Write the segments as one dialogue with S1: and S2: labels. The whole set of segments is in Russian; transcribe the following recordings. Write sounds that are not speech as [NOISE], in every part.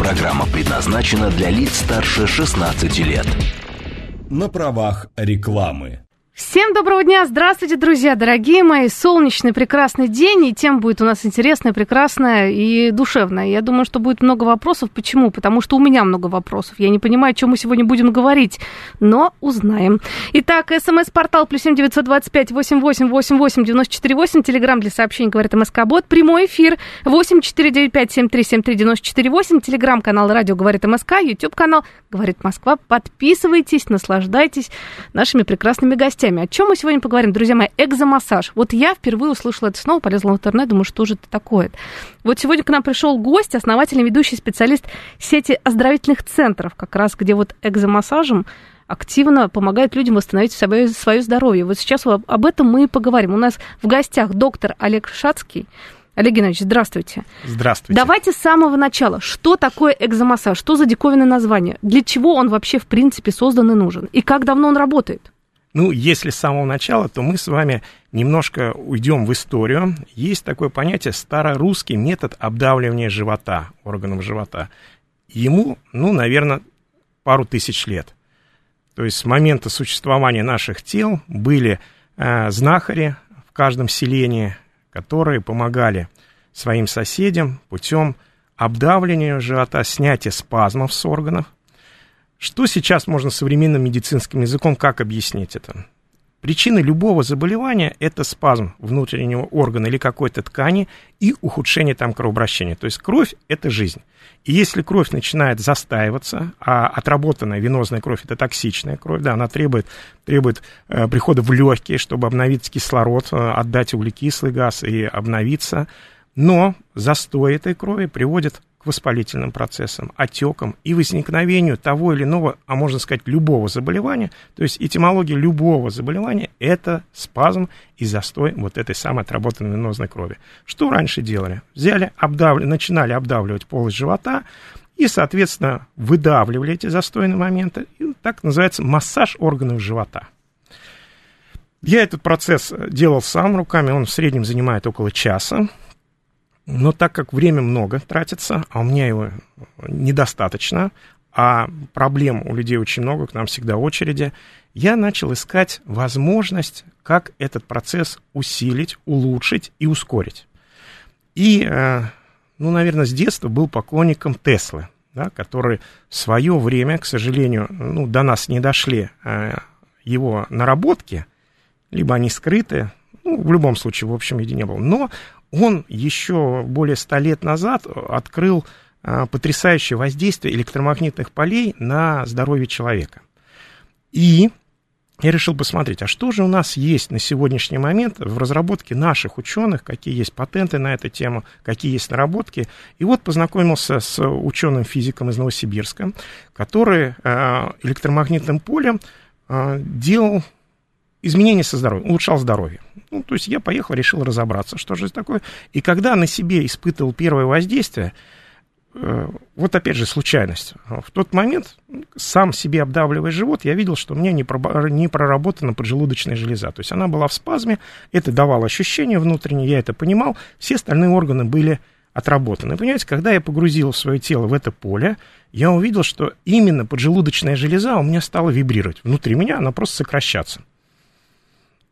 S1: Программа предназначена для лиц старше 16 лет.
S2: На правах рекламы.
S3: Всем доброго дня, здравствуйте, друзья, дорогие мои. Солнечный прекрасный день, и тем будет у нас интересная, прекрасная и душевная. Я думаю, что будет много вопросов. Почему? Потому что у меня много вопросов. Я не понимаю, о чем мы сегодня будем говорить, но узнаем. Итак, смс-портал плюс семь девятьсот двадцать пять восемь восемь восемь восемь девяносто четыре восемь. Телеграмм для сообщений говорит МСК Бот. Прямой эфир восемь четыре девять пять семь три семь три девяносто четыре восемь. Телеграмм-канал Радио говорит МСК. Ютуб канал говорит Москва. Подписывайтесь, наслаждайтесь нашими прекрасными гостями гостями. О чем мы сегодня поговорим, друзья мои? Экзомассаж. Вот я впервые услышала это снова, полезла в интернет, думаю, что же это такое. Вот сегодня к нам пришел гость, основатель и ведущий специалист сети оздоровительных центров, как раз где вот экзомассажем активно помогает людям восстановить свое, свое здоровье. Вот сейчас об этом мы и поговорим. У нас в гостях доктор Олег Шацкий. Олег Геннадьевич, здравствуйте.
S4: Здравствуйте.
S3: Давайте с самого начала. Что такое экзомассаж? Что за диковинное название? Для чего он вообще, в принципе, создан и нужен? И как давно он работает?
S4: Ну, если с самого начала, то мы с вами немножко уйдем в историю. Есть такое понятие старорусский метод обдавливания живота, органов живота. Ему, ну, наверное, пару тысяч лет. То есть с момента существования наших тел были э, знахари в каждом селении, которые помогали своим соседям путем обдавливания живота, снятия спазмов с органов – что сейчас можно современным медицинским языком, как объяснить это? Причина любого заболевания – это спазм внутреннего органа или какой-то ткани и ухудшение там кровообращения. То есть кровь – это жизнь. И если кровь начинает застаиваться, а отработанная венозная кровь – это токсичная кровь, да, она требует, требует э, прихода в легкие, чтобы обновить кислород, э, отдать углекислый газ и обновиться. Но застой этой крови приводит к воспалительным процессам, отекам и возникновению того или иного, а можно сказать, любого заболевания. То есть этимология любого заболевания – это спазм и застой вот этой самой отработанной венозной крови. Что раньше делали? Взяли, обдавли, начинали обдавливать полость живота и, соответственно, выдавливали эти застойные моменты. И так называется массаж органов живота. Я этот процесс делал сам руками, он в среднем занимает около часа. Но так как время много тратится, а у меня его недостаточно, а проблем у людей очень много, к нам всегда очереди, я начал искать возможность, как этот процесс усилить, улучшить и ускорить. И, э, ну, наверное, с детства был поклонником Теслы, да, который в свое время, к сожалению, ну, до нас не дошли э, его наработки, либо они скрыты, ну, в любом случае, в общем виде не было. Но он еще более ста лет назад открыл а, потрясающее воздействие электромагнитных полей на здоровье человека. И я решил посмотреть, а что же у нас есть на сегодняшний момент в разработке наших ученых, какие есть патенты на эту тему, какие есть наработки. И вот познакомился с ученым физиком из Новосибирска, который а, электромагнитным полем а, делал изменения со здоровьем, улучшал здоровье. Ну, то есть я поехал, решил разобраться, что же это такое. И когда на себе испытывал первое воздействие, э, вот опять же случайность. В тот момент, сам себе обдавливая живот, я видел, что у меня не, проработана поджелудочная железа. То есть она была в спазме, это давало ощущение внутреннее, я это понимал, все остальные органы были отработаны. Понимаете, когда я погрузил свое тело в это поле, я увидел, что именно поджелудочная железа у меня стала вибрировать. Внутри меня она просто сокращаться.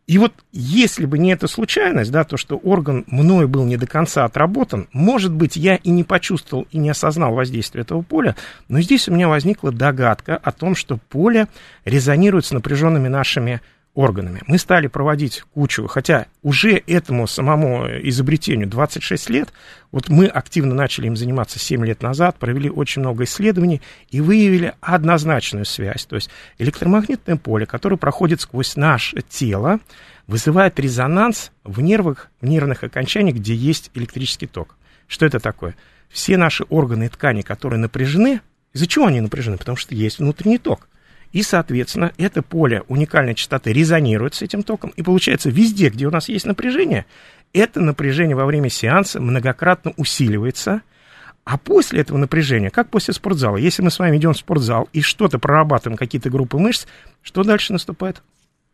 S4: И вот если бы не эта случайность, да, то, что орган мной был не до конца отработан, может быть, я и не почувствовал и не осознал воздействие этого поля, но здесь у меня возникла догадка о том, что поле резонирует с напряженными нашими органами. Мы стали проводить кучу, хотя уже этому самому изобретению 26 лет, вот мы активно начали им заниматься 7 лет назад, провели очень много исследований и выявили однозначную связь. То есть электромагнитное поле, которое проходит сквозь наше тело, вызывает резонанс в нервах, в нервных окончаниях, где есть электрический ток. Что это такое? Все наши органы и ткани, которые напряжены, Из-за чего они напряжены? Потому что есть внутренний ток. И, соответственно, это поле уникальной частоты резонирует с этим током. И получается, везде, где у нас есть напряжение, это напряжение во время сеанса многократно усиливается. А после этого напряжения, как после спортзала, если мы с вами идем в спортзал и что-то прорабатываем, какие-то группы мышц, что дальше наступает?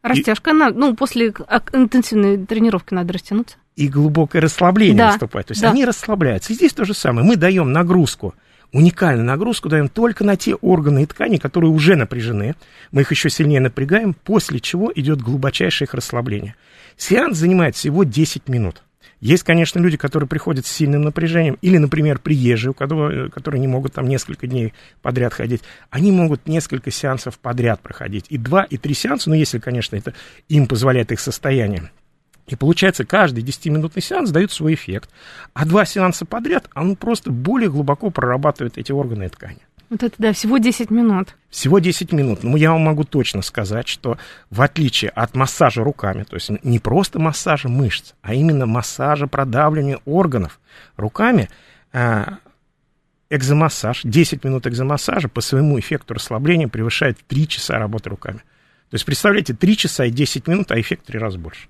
S3: Растяжка, и... ну, после интенсивной тренировки надо растянуться.
S4: И глубокое расслабление да, наступает. То есть да. они расслабляются. И здесь то же самое. Мы даем нагрузку уникальную нагрузку даем только на те органы и ткани, которые уже напряжены. Мы их еще сильнее напрягаем, после чего идет глубочайшее их расслабление. Сеанс занимает всего 10 минут. Есть, конечно, люди, которые приходят с сильным напряжением, или, например, приезжие, у которого, которые не могут там несколько дней подряд ходить. Они могут несколько сеансов подряд проходить. И два, и три сеанса, ну, если, конечно, это им позволяет их состояние. И получается, каждый 10-минутный сеанс дает свой эффект. А два сеанса подряд, он просто более глубоко прорабатывает эти органы и ткани.
S3: Вот это да, всего 10 минут.
S4: Всего 10 минут. Ну, я вам могу точно сказать, что в отличие от массажа руками, то есть не просто массажа мышц, а именно массажа продавливания органов руками, а, экзомассаж, 10 минут экзомассажа по своему эффекту расслабления превышает 3 часа работы руками. То есть, представляете, 3 часа и 10 минут, а эффект в 3 раза больше.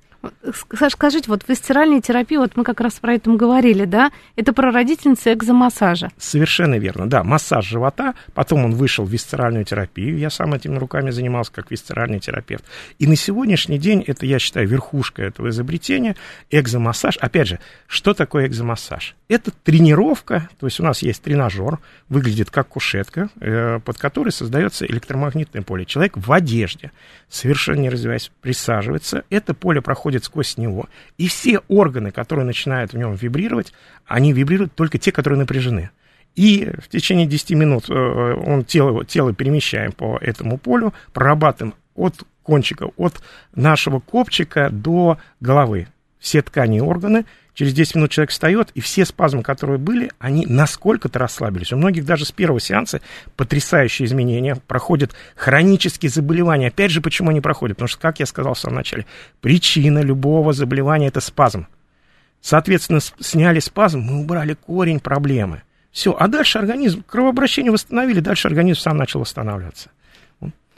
S3: Саш, скажите, вот в стиральной терапии, вот мы как раз про это говорили, да? Это про родительницы экзомассажа.
S4: Совершенно верно, да. Массаж живота, потом он вышел в висцеральную терапию. Я сам этими руками занимался как висцеральный терапевт. И на сегодняшний день это, я считаю, верхушка этого изобретения. Экзомассаж. Опять же, что такое экзомассаж? Это тренировка, то есть у нас есть тренажер, выглядит как кушетка, э, под которой создается электромагнитное поле. Человек в одежде, совершенно не развиваясь, присаживается. Это поле проходит проходит сквозь него. И все органы, которые начинают в нем вибрировать, они вибрируют только те, которые напряжены. И в течение 10 минут э, он тело, тело перемещаем по этому полю, прорабатываем от кончика, от нашего копчика до головы. Все ткани и органы – Через 10 минут человек встает, и все спазмы, которые были, они насколько-то расслабились. У многих даже с первого сеанса потрясающие изменения. Проходят хронические заболевания. Опять же, почему они проходят? Потому что, как я сказал в самом начале, причина любого заболевания – это спазм. Соответственно, сняли спазм, мы убрали корень проблемы. Все, а дальше организм, кровообращение восстановили, дальше организм сам начал восстанавливаться.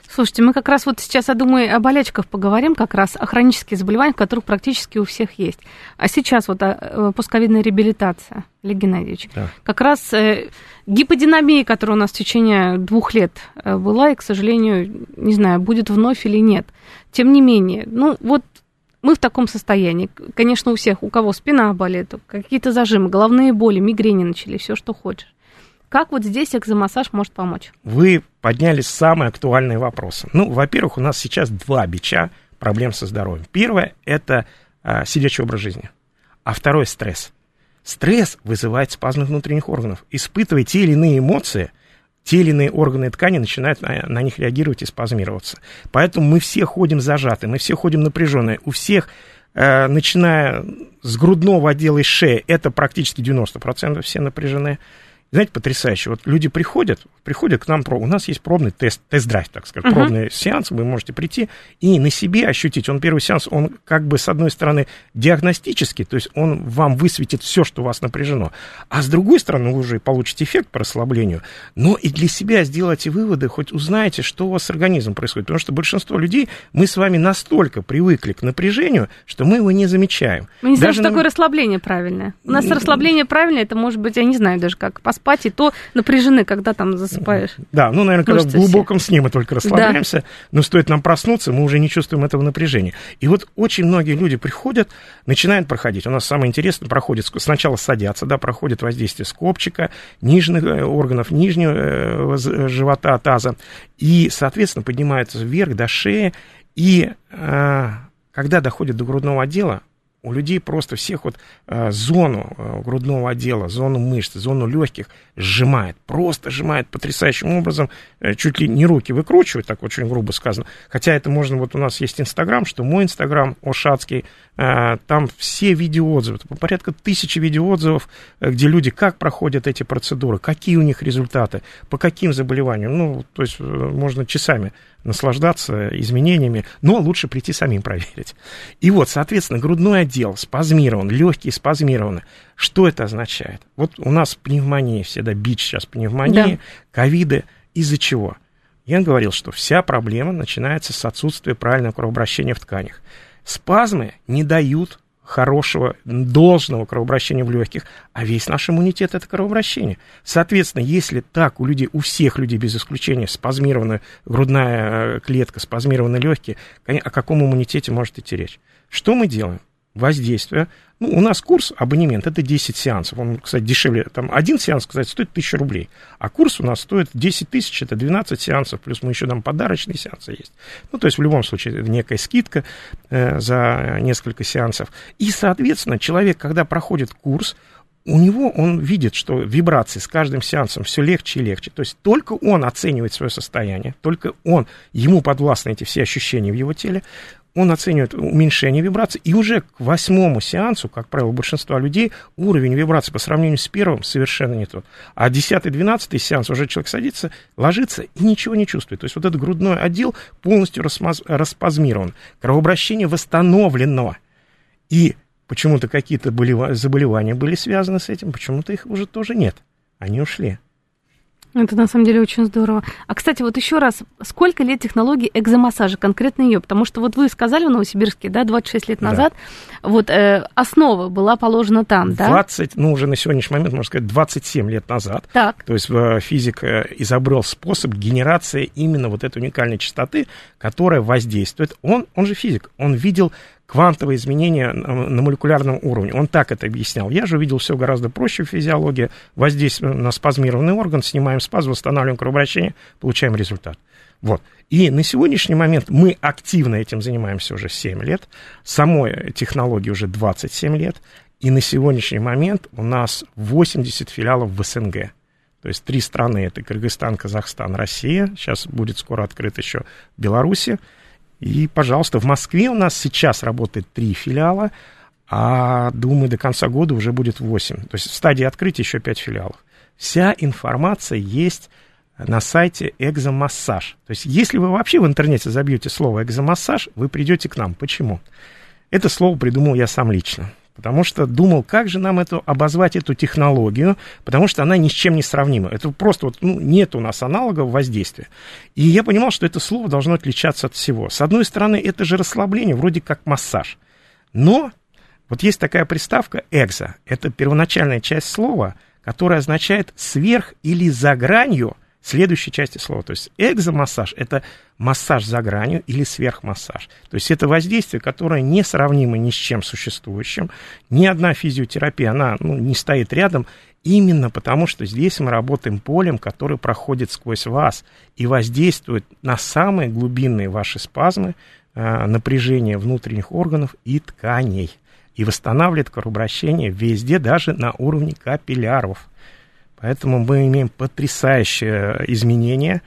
S3: Слушайте, мы как раз вот сейчас, я думаю, о болячках поговорим, как раз о хронических заболеваниях, которых практически у всех есть. А сейчас вот о, э, пусковидная реабилитация, Олег Геннадьевич. Да. Как раз э, гиподинамия, которая у нас в течение двух лет э, была, и, к сожалению, не знаю, будет вновь или нет. Тем не менее, ну вот мы в таком состоянии. Конечно, у всех, у кого спина болит, какие-то зажимы, головные боли, мигрени начались, все, что хочешь. Как вот здесь экзомассаж может помочь?
S4: Вы подняли самые актуальные вопросы. Ну, во-первых, у нас сейчас два бича проблем со здоровьем. Первое – это а, сидячий образ жизни, а второе – стресс. Стресс вызывает спазмы внутренних органов. Испытывая те или иные эмоции, те или иные органы и ткани начинают на, на них реагировать и спазмироваться. Поэтому мы все ходим зажаты, мы все ходим напряженные. У всех, э, начиная с грудного отдела и шеи, это практически 90% все напряжены. Знаете, потрясающе. Вот люди приходят, приходят к нам, у нас есть пробный тест, тест-драйв, так сказать, uh-huh. пробный сеанс, вы можете прийти и на себе ощутить. Он первый сеанс, он как бы с одной стороны диагностический, то есть он вам высветит все, что у вас напряжено, а с другой стороны вы уже получите эффект по расслаблению, но и для себя сделайте выводы, хоть узнаете, что у вас с организмом происходит, потому что большинство людей, мы с вами настолько привыкли к напряжению, что мы его не замечаем.
S3: Мы не знаем, что на... такое расслабление правильное. У нас расслабление правильное, это может быть, я не знаю даже как, спать, и то напряжены, когда там засыпаешь.
S4: Да, ну, наверное, когда в глубоком все. сне мы только расслабляемся, да. но стоит нам проснуться, мы уже не чувствуем этого напряжения. И вот очень многие люди приходят, начинают проходить. У нас самое интересное, проходит, сначала садятся, да, проходит воздействие скопчика, нижних э, органов, нижнего э, живота, таза, и, соответственно, поднимаются вверх до шеи, и э, когда доходит до грудного отдела, у людей просто всех вот э, зону э, грудного отдела, зону мышц, зону легких сжимает, просто сжимает потрясающим образом, э, чуть ли не руки выкручивает, так очень грубо сказано. Хотя это можно, вот у нас есть Инстаграм, что мой Инстаграм, Ошацкий, э, там все видеоотзывы, порядка тысячи видеоотзывов, э, где люди как проходят эти процедуры, какие у них результаты, по каким заболеваниям, ну, то есть э, можно часами наслаждаться изменениями, но лучше прийти самим проверить. И вот, соответственно, грудное отдел спазмирован, легкие спазмированы. Что это означает? Вот у нас пневмония, всегда бич сейчас пневмонии, да. ковиды. Из-за чего? Я говорил, что вся проблема начинается с отсутствия правильного кровообращения в тканях. Спазмы не дают хорошего, должного кровообращения в легких, а весь наш иммунитет это кровообращение. Соответственно, если так у людей, у всех людей без исключения спазмированная грудная э, клетка, спазмированные легкие, о каком иммунитете может идти речь? Что мы делаем? Воздействие. Ну, у нас курс, абонемент, это 10 сеансов. Он, кстати, дешевле. Там один сеанс, кстати, стоит 1000 рублей. А курс у нас стоит 10 тысяч, это 12 сеансов, плюс мы еще там подарочные сеансы есть. Ну, то есть, в любом случае, некая скидка э, за несколько сеансов. И, соответственно, человек, когда проходит курс, у него он видит, что вибрации с каждым сеансом все легче и легче. То есть только он оценивает свое состояние, только он, ему подвластны эти все ощущения в его теле, он оценивает уменьшение вибраций, и уже к восьмому сеансу, как правило, большинства людей уровень вибраций по сравнению с первым совершенно не тот. А десятый, двенадцатый сеанс уже человек садится, ложится и ничего не чувствует. То есть вот этот грудной отдел полностью распаз, распазмирован, кровообращение восстановлено. И почему-то какие-то заболевания были связаны с этим, почему-то их уже тоже нет. Они ушли.
S3: Это на самом деле очень здорово. А, кстати, вот еще раз, сколько лет технологии экзомассажа, конкретно ее? Потому что вот вы сказали в Новосибирске, да, 26 лет назад, да. вот э, основа была положена там,
S4: 20, да? 20, ну уже на сегодняшний момент, можно сказать, 27 лет назад. Так. То есть э, физик э, изобрел способ генерации именно вот этой уникальной частоты, которая воздействует. Он, он же физик, он видел квантовые изменения на молекулярном уровне. Он так это объяснял. Я же увидел все гораздо проще в физиологии. Воздействуем на спазмированный орган, снимаем спазм, восстанавливаем кровообращение, получаем результат. Вот. И на сегодняшний момент мы активно этим занимаемся уже 7 лет. Самой технологии уже 27 лет. И на сегодняшний момент у нас 80 филиалов в СНГ. То есть три страны, это Кыргызстан, Казахстан, Россия. Сейчас будет скоро открыт еще Беларусь. И, пожалуйста, в Москве у нас сейчас работает три филиала, а, думаю, до конца года уже будет восемь. То есть в стадии открытия еще пять филиалов. Вся информация есть на сайте экзомассаж. То есть если вы вообще в интернете забьете слово экзомассаж, вы придете к нам. Почему? Это слово придумал я сам лично потому что думал, как же нам эту, обозвать эту технологию, потому что она ни с чем не сравнима. Это просто вот, ну, нет у нас аналогов воздействия. И я понимал, что это слово должно отличаться от всего. С одной стороны, это же расслабление, вроде как массаж. Но вот есть такая приставка «экзо». Это первоначальная часть слова, которая означает «сверх» или «за гранью», следующей части слова. То есть экзомассаж – это массаж за гранью или сверхмассаж. То есть это воздействие, которое не сравнимо ни с чем существующим. Ни одна физиотерапия, она ну, не стоит рядом, именно потому что здесь мы работаем полем, который проходит сквозь вас и воздействует на самые глубинные ваши спазмы, э, напряжение внутренних органов и тканей. И восстанавливает кровообращение везде, даже на уровне капилляров. Поэтому мы имеем потрясающее изменение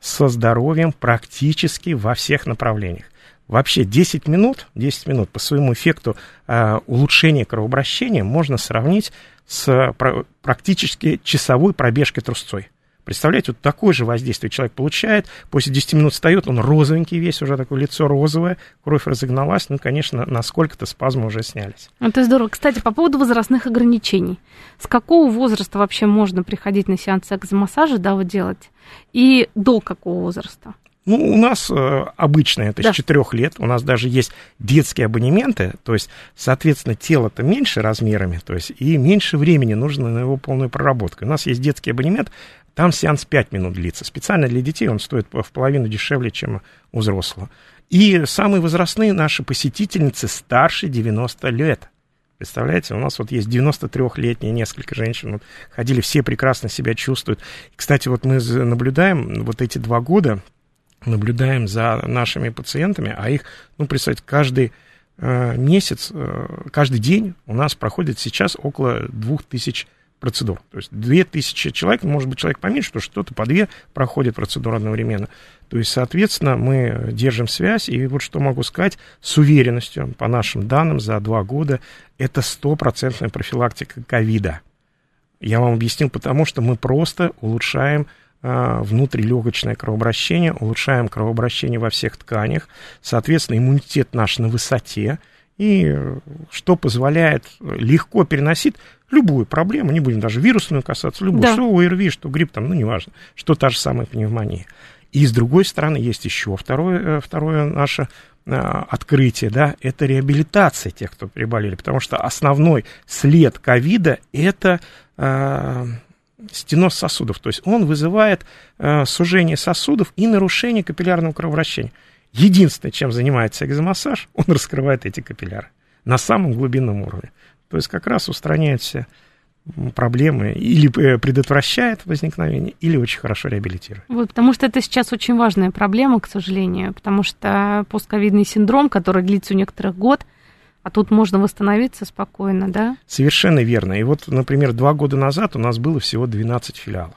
S4: со здоровьем практически во всех направлениях. Вообще 10 минут, 10 минут по своему эффекту э, улучшения кровообращения можно сравнить с про, практически часовой пробежкой трусцой. Представляете, вот такое же воздействие человек получает, после 10 минут встает, он розовенький весь, уже такое лицо розовое, кровь разогналась, ну, конечно, насколько-то спазмы уже снялись.
S3: Это здорово. Кстати, по поводу возрастных ограничений. С какого возраста вообще можно приходить на сеансы экзомассажа, да, вот делать? И до какого возраста?
S4: Ну, у нас э, обычно это да. с 4 лет, у нас даже есть детские абонементы, то есть, соответственно, тело-то меньше размерами, то есть, и меньше времени нужно на его полную проработку. У нас есть детский абонемент, там сеанс 5 минут длится. Специально для детей он стоит в половину дешевле, чем у взрослого. И самые возрастные наши посетительницы старше 90 лет. Представляете, у нас вот есть 93-летние несколько женщин, вот, ходили, все прекрасно себя чувствуют. Кстати, вот мы наблюдаем вот эти два года, наблюдаем за нашими пациентами, а их, ну, представьте, каждый э, месяц, э, каждый день у нас проходит сейчас около 2000 процедур. То есть 2000 человек, может быть, человек поменьше, потому что кто-то по две проходит процедуру одновременно. То есть, соответственно, мы держим связь, и вот что могу сказать с уверенностью, по нашим данным, за два года это стопроцентная профилактика ковида. Я вам объяснил, потому что мы просто улучшаем а, внутрилегочное кровообращение, улучшаем кровообращение во всех тканях, соответственно, иммунитет наш на высоте, и э, что позволяет легко переносить любую проблему, не будем даже вирусную касаться, любую,
S3: Да.
S4: что ОРВИ, что грипп, там, ну, неважно, что та же самая пневмония. И с другой стороны, есть еще второе, э, второе наше э, открытие, да, это реабилитация тех, кто приболели, потому что основной след ковида – это э, стеноз сосудов, то есть он вызывает э, сужение сосудов и нарушение капиллярного кровообращения. Единственное, чем занимается экзомассаж, он раскрывает эти капилляры на самом глубинном уровне. То есть как раз устраняет все проблемы или э, предотвращает возникновение, или очень хорошо реабилитирует.
S3: Вот, потому что это сейчас очень важная проблема, к сожалению, потому что постковидный синдром, который длится у некоторых год, а тут можно восстановиться спокойно, да?
S4: Совершенно верно. И вот, например, два года назад у нас было всего 12 филиалов.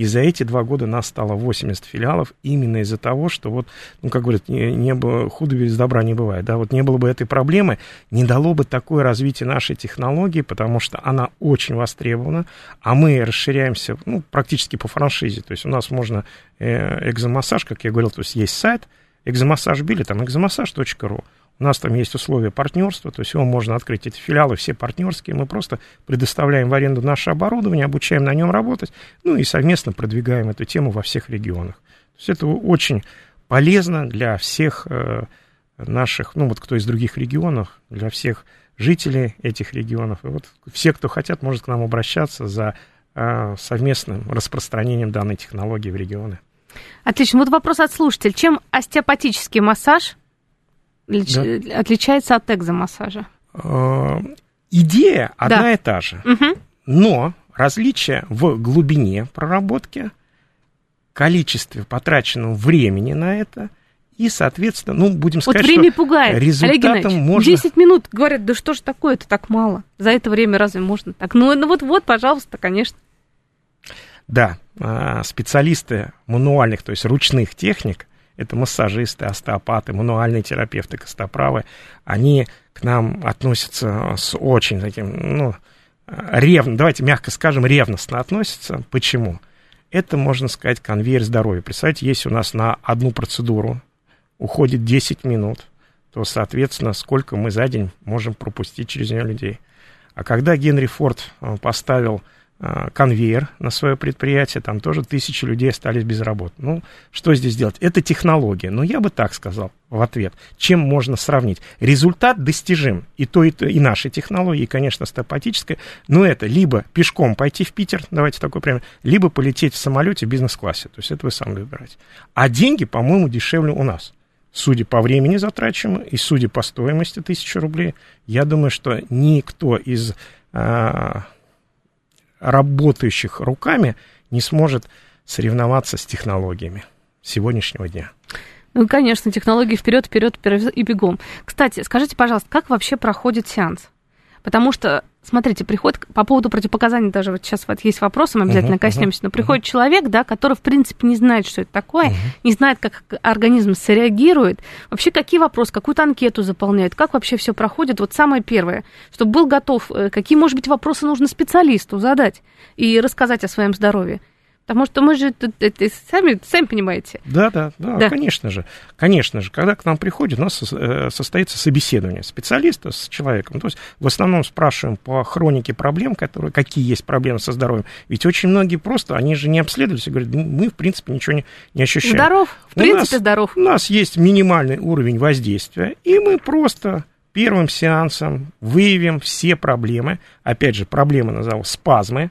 S4: И за эти два года нас стало 80 филиалов именно из-за того, что вот, ну, как говорят, не, не было, худо без добра не бывает, да, вот не было бы этой проблемы, не дало бы такое развитие нашей технологии, потому что она очень востребована, а мы расширяемся, ну, практически по франшизе, то есть у нас можно э, экзомассаж, как я говорил, то есть есть сайт, экзомассаж били, там экзомассаж.ру, у нас там есть условия партнерства, то есть его можно открыть, эти филиалы все партнерские, мы просто предоставляем в аренду наше оборудование, обучаем на нем работать, ну и совместно продвигаем эту тему во всех регионах. То есть это очень полезно для всех э, наших, ну вот кто из других регионов, для всех жителей этих регионов. И вот все, кто хотят, может к нам обращаться за э, совместным распространением данной технологии в регионы.
S3: Отлично. Вот вопрос от слушателя. Чем остеопатический массаж лич- отличается от экзомассажа?
S4: Э, Идея одна
S3: Да.
S4: и та же,
S3: Мгм.
S4: но различие в глубине проработки, количестве потраченного времени на это и, соответственно, ну, будем
S3: Вот
S4: сказать,
S3: время
S4: что
S3: пугает. Олег
S4: результатом
S3: Геннадьевич,
S4: можно...
S3: 10 минут, говорят, да что ж такое, это так мало. За это время разве можно так? Ну, ну вот, вот, пожалуйста, конечно.
S4: Да, а, специалисты мануальных, то есть ручных техник, это массажисты, остеопаты, мануальные терапевты, костоправы, они к нам относятся с очень таким, ну, ревно, давайте мягко скажем, ревностно относятся. Почему? Это, можно сказать, конвейер здоровья. Представьте, если у нас на одну процедуру уходит 10 минут, то, соответственно, сколько мы за день можем пропустить через нее людей. А когда Генри Форд э, поставил э, конвейер на свое предприятие, там тоже тысячи людей остались без работы. Ну, что здесь делать? Это технология. Но я бы так сказал в ответ. Чем можно сравнить? Результат достижим. И то, и, то, и нашей технологии, и, конечно, стопатической. Но это либо пешком пойти в Питер, давайте такой пример, либо полететь в самолете в бизнес-классе. То есть это вы сами выбираете. А деньги, по-моему, дешевле у нас. Судя по времени затрачиваемому и судя по стоимости тысячи рублей, я думаю, что никто из а, работающих руками не сможет соревноваться с технологиями сегодняшнего дня.
S3: Ну, конечно, технологии вперед, вперед, вперед и бегом. Кстати, скажите, пожалуйста, как вообще проходит сеанс? Потому что, смотрите, приходит по поводу противопоказаний, даже вот сейчас вот есть вопросы, мы обязательно
S4: Мгм,
S3: коснемся,
S4: мгм,
S3: но приходит человек, да, который, в принципе, не знает, что это такое, не знает, как организм среагирует, вообще какие вопросы, какую-то анкету заполняет, как вообще все проходит, вот самое первое, чтобы был готов, э, какие, может быть, вопросы нужно специалисту задать и рассказать о своем здоровье. Потому что мы же, тут, это, сами, сами понимаете,
S4: Да, да, да,
S3: Да.
S4: конечно же. Конечно же, когда к нам приходит, у нас э, состоится собеседование специалиста с человеком. То есть в основном спрашиваем по хронике проблем, которые, какие есть проблемы со здоровьем. Ведь очень многие просто, они же не обследовались и говорят, «Ну, мы, в принципе, ничего не, не ощущаем.
S3: здоров, в
S4: У
S3: принципе,
S4: нас-
S3: здоров.
S4: У нас есть минимальный уровень воздействия, и мы просто первым сеансом выявим все проблемы. Опять же, проблемы назову спазмы.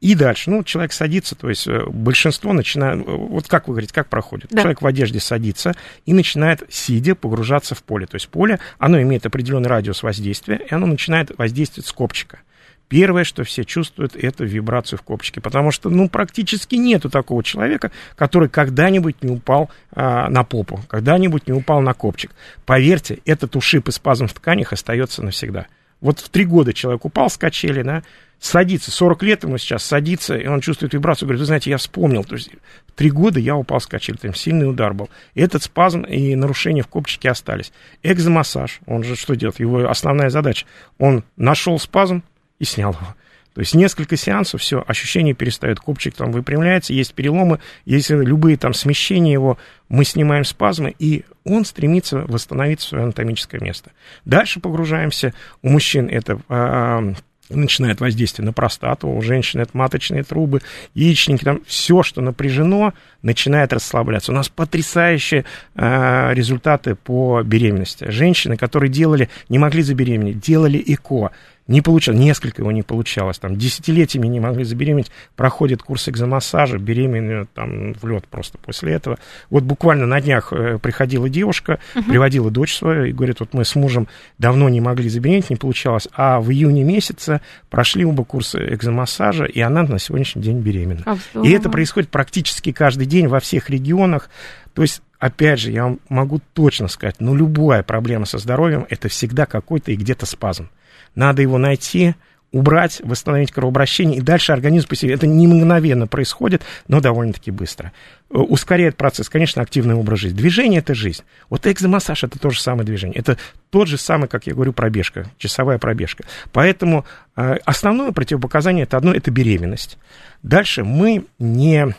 S4: И дальше, ну, человек садится, то есть э, большинство начинает, э, вот как вы говорите, как проходит?
S3: Да.
S4: Человек в одежде садится и начинает, сидя, погружаться в поле. То есть поле, оно имеет определенный радиус воздействия, и оно начинает воздействовать с копчика. Первое, что все чувствуют, это вибрацию в копчике, потому что, ну, практически нету такого человека, который когда-нибудь не упал а, на попу, когда-нибудь не упал на копчик. Поверьте, этот ушиб и спазм в тканях остается навсегда. Вот в три года человек упал с качели, да, садится, 40 лет ему сейчас садится, и он чувствует вибрацию, говорит, вы знаете, я вспомнил, то есть три года я упал с качели, там сильный удар был. И этот спазм и нарушения в копчике остались. Экзомассаж, он же что делает? Его основная задача, он нашел спазм и снял его. То есть несколько сеансов, все, ощущение перестает, копчик там выпрямляется, есть переломы, есть любые там смещения его, мы снимаем спазмы, и он стремится восстановить свое анатомическое место. Дальше погружаемся. У мужчин это а, начинает воздействие на простату, у женщин это маточные трубы, яичники, там все, что напряжено, начинает расслабляться. У нас потрясающие э, результаты по беременности. Женщины, которые делали, не могли забеременеть, делали ЭКО, не получалось, несколько его не получалось, там, десятилетиями не могли забеременеть, проходит курс экзомассажа, беременную там в лед просто после этого. Вот буквально на днях э, приходила девушка, uh-huh. приводила дочь свою и говорит, вот мы с мужем давно не могли забеременеть, не получалось, а в июне месяце прошли оба курса экзомассажа, и она на сегодняшний день беременна. Oh, и это происходит практически каждый день во всех регионах. То есть опять же, я вам могу точно сказать, но любая проблема со здоровьем это всегда какой-то и где-то спазм. Надо его найти, убрать, восстановить кровообращение, и дальше организм по себе. Это не мгновенно происходит, но довольно-таки быстро. Э, ускоряет процесс, конечно, активный образ жизни. Движение – это жизнь. Вот экзомассаж – это то же самое движение. Это тот же самый, как я говорю, пробежка, часовая пробежка. Поэтому э, основное противопоказание – это одно – это беременность. Дальше мы не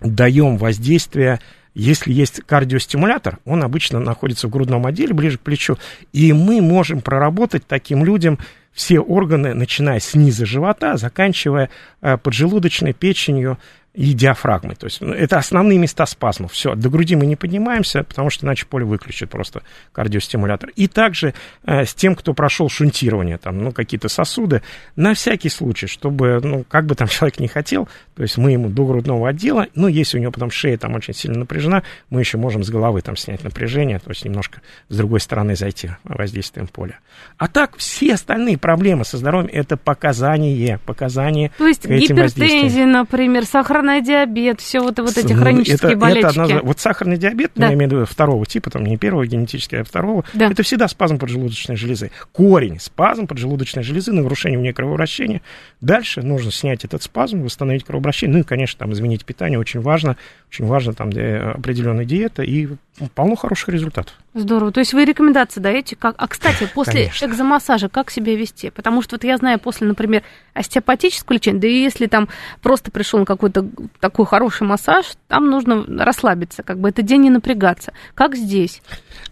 S4: даем воздействия если есть кардиостимулятор, он обычно находится в грудном отделе, ближе к плечу, и мы можем проработать таким людям все органы, начиная с низа живота, заканчивая э, поджелудочной печенью, и диафрагмой. То есть ну, это основные места спазмов. Все, до груди мы не поднимаемся, потому что иначе поле выключит просто кардиостимулятор. И также э, с тем, кто прошел шунтирование, там, ну, какие-то сосуды, на всякий случай, чтобы, ну, как бы там [LAUGHS] человек не хотел, то есть мы ему до грудного отдела, ну, если у него потом шея там очень сильно напряжена, мы еще можем с головы там снять напряжение, то есть немножко с другой стороны зайти воздействием поля. А так все остальные проблемы со здоровьем это показания, показания
S3: То есть гипертензия, например, сахар сахарный диабет, все вот, вот эти хронические это, болячки. Это одна,
S4: вот сахарный диабет, да. я имею в виду второго типа, там не первого генетического, а второго, да. это всегда спазм поджелудочной железы. Корень, спазм поджелудочной железы, нарушение у нее кровообращения. Дальше нужно снять этот спазм, восстановить кровообращение, ну и, конечно, там изменить питание, очень важно, очень важно там определенная диета и полно хороших результатов.
S3: Здорово. То есть вы рекомендации даете? Как... А, кстати, после Конечно. экзомассажа как себя вести? Потому что вот я знаю, после, например, остеопатического лечения, да и если там просто пришел какой-то такой хороший массаж, там нужно расслабиться, как бы это день не напрягаться. Как здесь?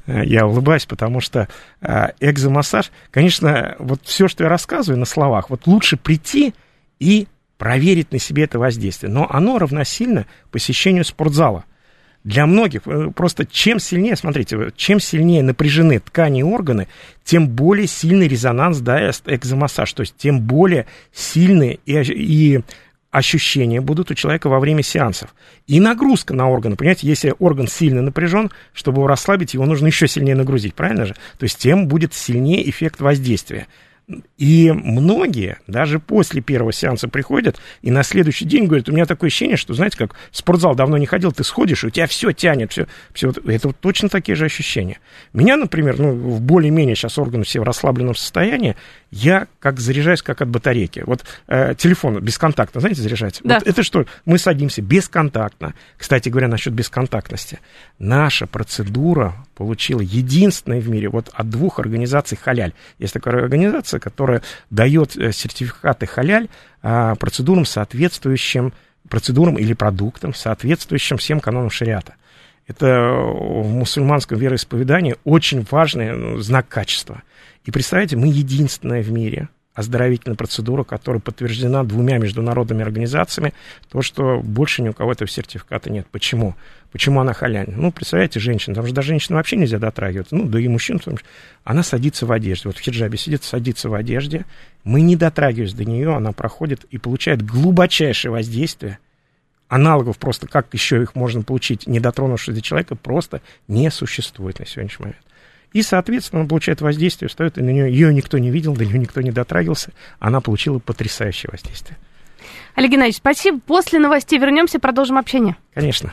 S4: Э, я улыбаюсь, потому что э, экзомассаж, конечно, вот все, что я рассказываю на словах, вот лучше прийти и проверить на себе это воздействие. Но оно равносильно посещению спортзала для многих э, просто чем сильнее, смотрите, чем сильнее напряжены ткани и органы, тем более сильный резонанс даст экзомассаж, то есть тем более сильные и, и ощущения будут у человека во время сеансов. И нагрузка на органы. Понимаете, если орган сильно напряжен, чтобы его расслабить, его нужно еще сильнее нагрузить, правильно же? То есть тем будет сильнее эффект воздействия. И многие даже после первого сеанса приходят и на следующий день говорят, у меня такое ощущение, что, знаете, как в спортзал давно не ходил, ты сходишь, и у тебя все тянет, все, все это вот точно такие же ощущения. Меня, например, ну, в более-менее сейчас органы все в расслабленном состоянии, я как заряжаюсь, как от батарейки. Вот э, телефон бесконтактно, знаете, заряжается? Да. Вот это что? Мы садимся бесконтактно. Кстати говоря, насчет бесконтактности. Наша процедура получила единственная в мире вот от двух организаций «Халяль». Есть такая организация, которая дает э, сертификаты «Халяль» э, процедурам, соответствующим процедурам или продуктам, соответствующим всем канонам шариата. Это в мусульманском вероисповедании очень важный ну, знак качества. И представьте, мы единственная в мире оздоровительная процедура, которая подтверждена двумя международными организациями, то, что больше ни у кого этого сертификата нет. Почему? Почему она халяль? Ну, представляете, женщина, там же до женщины вообще нельзя дотрагиваться, ну, да и мужчин, потому что она садится в одежде, вот в хиджабе сидит, садится в одежде, мы не дотрагиваемся до нее, она проходит и получает глубочайшее воздействие, аналогов просто, как еще их можно получить, не дотронувшись до человека, просто не существует на сегодняшний момент. И, соответственно, она получает воздействие, встает, и на нее ее никто не видел, до нее никто не дотрагивался. Она получила потрясающее воздействие.
S3: Олег Геннадьевич, спасибо. После новостей вернемся, продолжим общение.
S4: Конечно.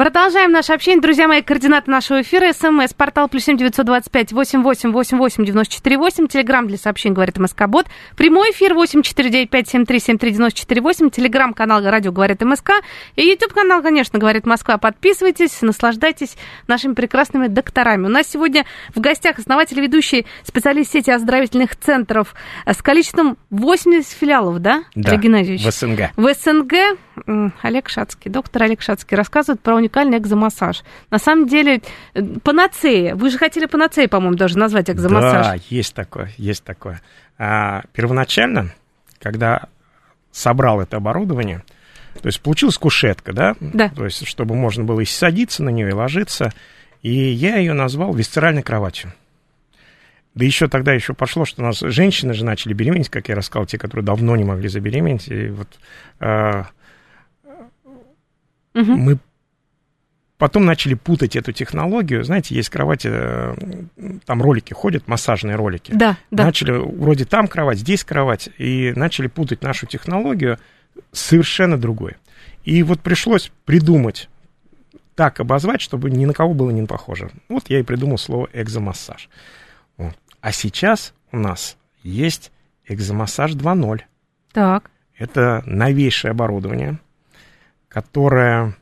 S3: Продолжаем наше общение. Друзья мои, координаты нашего эфира. СМС, портал плюс семь девятьсот двадцать пять восемь восемь восемь восемь девяносто четыре восемь. Телеграмм для сообщений, говорит МСК Бот. Прямой эфир восемь четыре девять пять семь три семь три девяносто четыре восемь. Телеграмм канал Радио говорит МСК. И YouTube канал, конечно, говорит Москва. Подписывайтесь, наслаждайтесь нашими прекрасными докторами. У нас сегодня в гостях основатель ведущий специалист сети оздоровительных центров с количеством 80 филиалов, да,
S4: Да,
S3: Олег Геннадьевич?
S4: в СНГ.
S3: В СНГ Олег Шацкий, доктор Олег Шацкий рассказывает про уникальный экзомассаж. На самом деле, э, панацея. Вы же хотели панацеей, по-моему, даже назвать экзомассаж.
S4: Да, есть такое, есть такое. А, первоначально, когда собрал это оборудование, то есть получилась кушетка, да?
S3: Да.
S4: То есть, чтобы можно было и садиться на нее, и ложиться. И я ее назвал висцеральной кроватью. Да еще тогда еще пошло, что у нас женщины же начали беременеть, как я рассказал, те, которые давно не могли забеременеть. И вот а,
S3: Мгм.
S4: мы потом начали путать эту технологию. Знаете, есть кровати, э, там ролики ходят, массажные ролики.
S3: Да, да.
S4: Начали вроде там кровать, здесь кровать, и начали путать нашу технологию совершенно другой. И вот пришлось придумать, так обозвать, чтобы ни на кого было не похоже. Вот я и придумал слово экзомассаж. Вот. А сейчас у нас есть экзомассаж 2.0.
S3: Так.
S4: Это новейшее оборудование, которое